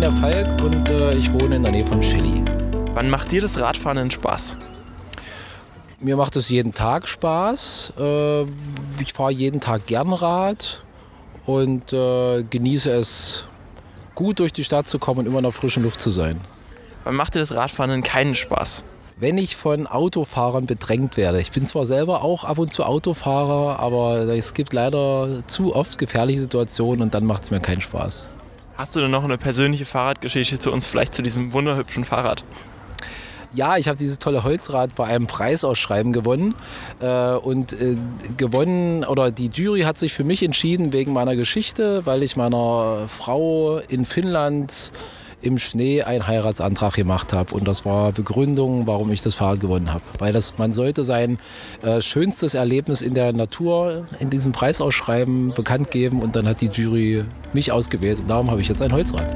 der Falk und äh, ich wohne in der Nähe von Chili. Wann macht dir das Radfahren denn Spaß? Mir macht es jeden Tag Spaß. Äh, ich fahre jeden Tag gern Rad und äh, genieße es, gut durch die Stadt zu kommen und immer in der frischen Luft zu sein. Wann macht dir das Radfahren denn keinen Spaß? wenn ich von Autofahrern bedrängt werde. Ich bin zwar selber auch ab und zu Autofahrer, aber es gibt leider zu oft gefährliche Situationen und dann macht es mir keinen Spaß. Hast du denn noch eine persönliche Fahrradgeschichte zu uns, vielleicht zu diesem wunderhübschen Fahrrad? Ja, ich habe dieses tolle Holzrad bei einem Preisausschreiben gewonnen. Äh, und äh, gewonnen, oder die Jury hat sich für mich entschieden wegen meiner Geschichte, weil ich meiner Frau in Finnland im Schnee einen Heiratsantrag gemacht habe. Und das war Begründung, warum ich das Fahrrad gewonnen habe. Weil das, man sollte sein äh, schönstes Erlebnis in der Natur in diesem Preisausschreiben bekannt geben und dann hat die Jury mich ausgewählt und darum habe ich jetzt ein Holzrad.